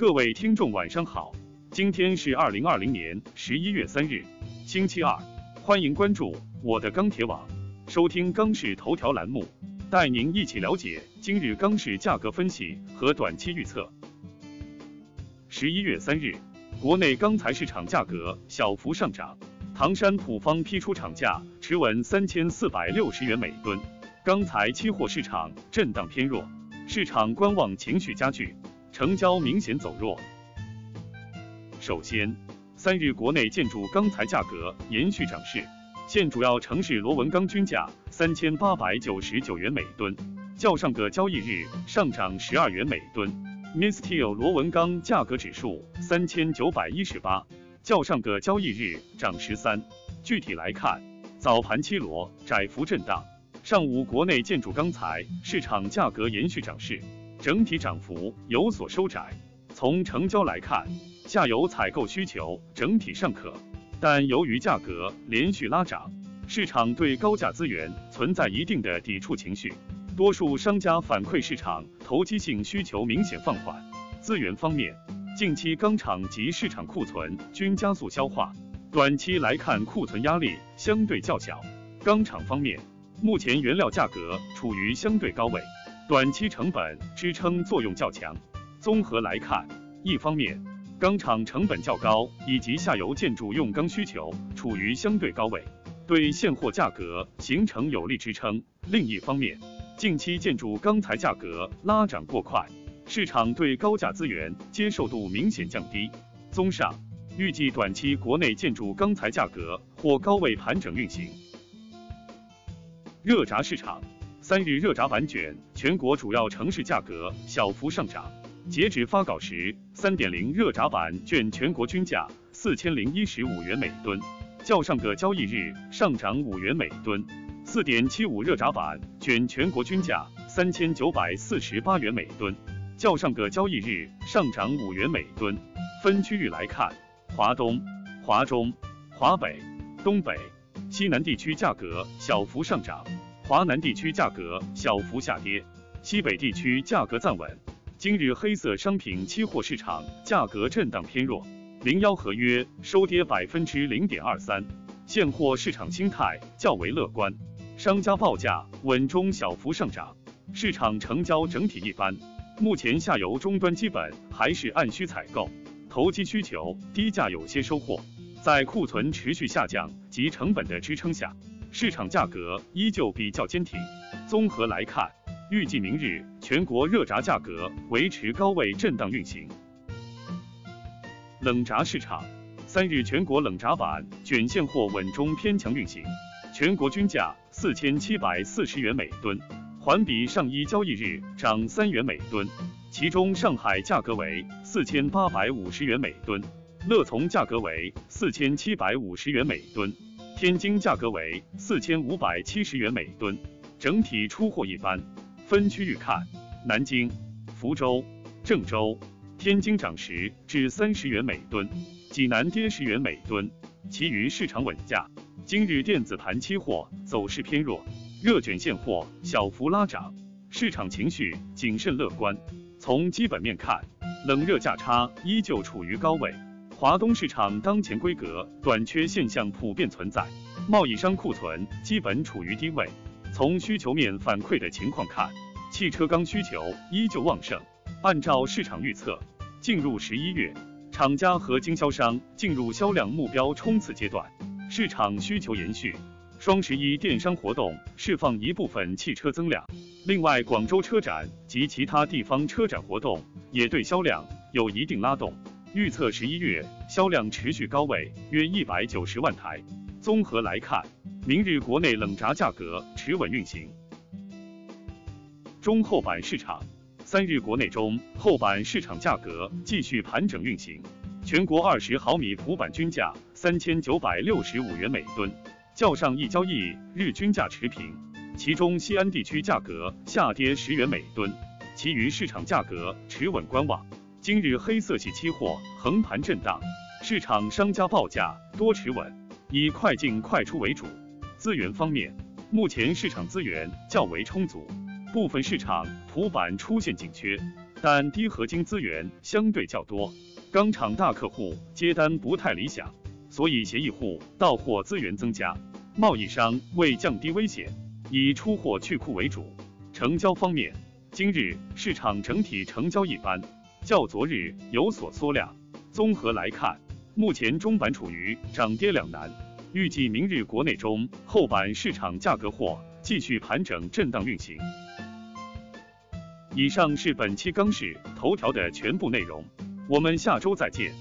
各位听众晚上好，今天是二零二零年十一月三日，星期二，欢迎关注我的钢铁网，收听钢市头条栏目，带您一起了解今日钢市价格分析和短期预测。十一月三日，国内钢材市场价格小幅上涨，唐山普方批出厂价持稳三千四百六十元每吨，钢材期货市场震荡偏弱，市场观望情绪加剧。成交明显走弱。首先，三日国内建筑钢材价格延续涨势，现主要城市螺纹钢均价三千八百九十九元每吨，较上个交易日上涨十二元每吨。Misteel 螺纹钢价格指数三千九百一十八，较上个交易日涨十三。具体来看，早盘七螺窄幅震荡，上午国内建筑钢材市场价格延续涨势。整体涨幅有所收窄。从成交来看，下游采购需求整体尚可，但由于价格连续拉涨，市场对高价资源存在一定的抵触情绪。多数商家反馈市场投机性需求明显放缓。资源方面，近期钢厂及市场库存均加速消化，短期来看库存压力相对较小。钢厂方面，目前原料价格处于相对高位。短期成本支撑作用较强。综合来看，一方面，钢厂成本较高，以及下游建筑用钢需求处于相对高位，对现货价格形成有力支撑；另一方面，近期建筑钢材价格拉涨过快，市场对高价资源接受度明显降低。综上，预计短期国内建筑钢材价格或高位盘整运行。热轧市场。三日热轧板卷全国主要城市价格小幅上涨，截止发稿时，三点零热轧板卷全国均价四千零一十五元每吨，较上个交易日上涨五元每吨；四点七五热轧板卷全国均价三千九百四十八元每吨，较上个交易日上涨五元每吨。分区域来看，华东、华中、华北、东北、西南地区价格小幅上涨。华南地区价格小幅下跌，西北地区价格暂稳。今日黑色商品期货市场价格震荡偏弱，零幺合约收跌百分之零点二三。现货市场心态较为乐观，商家报价稳中小幅上涨，市场成交整体一般。目前下游终端基本还是按需采购，投机需求低价有些收获，在库存持续下降及成本的支撑下。市场价格依旧比较坚挺。综合来看，预计明日全国热轧价格维持高位震荡运行。冷轧市场，三日全国冷轧板卷现货稳中偏强运行，全国均价四千七百四十元每吨，环比上一交易日涨三元每吨。其中上海价格为四千八百五十元每吨，乐从价格为四千七百五十元每吨。天津价格为四千五百七十元每吨，整体出货一般。分区域看，南京、福州、郑州、天津涨十至三十元每吨，济南跌十元每吨，其余市场稳价。今日电子盘期货走势偏弱，热卷现货小幅拉涨，市场情绪谨慎乐观。从基本面看，冷热价差依旧处于高位。华东市场当前规格短缺现象普遍存在，贸易商库存基本处于低位。从需求面反馈的情况看，汽车钢需求依旧旺盛。按照市场预测，进入十一月，厂家和经销商进入销量目标冲刺阶段，市场需求延续。双十一电商活动释放一部分汽车增量，另外广州车展及其他地方车展活动也对销量有一定拉动。预测十一月销量持续高位，约一百九十万台。综合来看，明日国内冷轧价格持稳运行。中厚板市场，三日国内中厚板市场价格继续盘整运行，全国二十毫米普板均价三千九百六十五元每吨，较上一交易日均价持平。其中西安地区价格下跌十元每吨，其余市场价格持稳观望。今日黑色系期货横盘震荡，市场商家报价多持稳，以快进快出为主。资源方面，目前市场资源较为充足，部分市场普板出现紧缺，但低合金资源相对较多，钢厂大客户接单不太理想，所以协议户到货资源增加。贸易商为降低危险，以出货去库为主。成交方面，今日市场整体成交一般，较昨日有所缩量。综合来看，目前中板处于涨跌两难，预计明日国内中后板市场价格或继续盘整震荡运行。以上是本期钢市头条的全部内容，我们下周再见。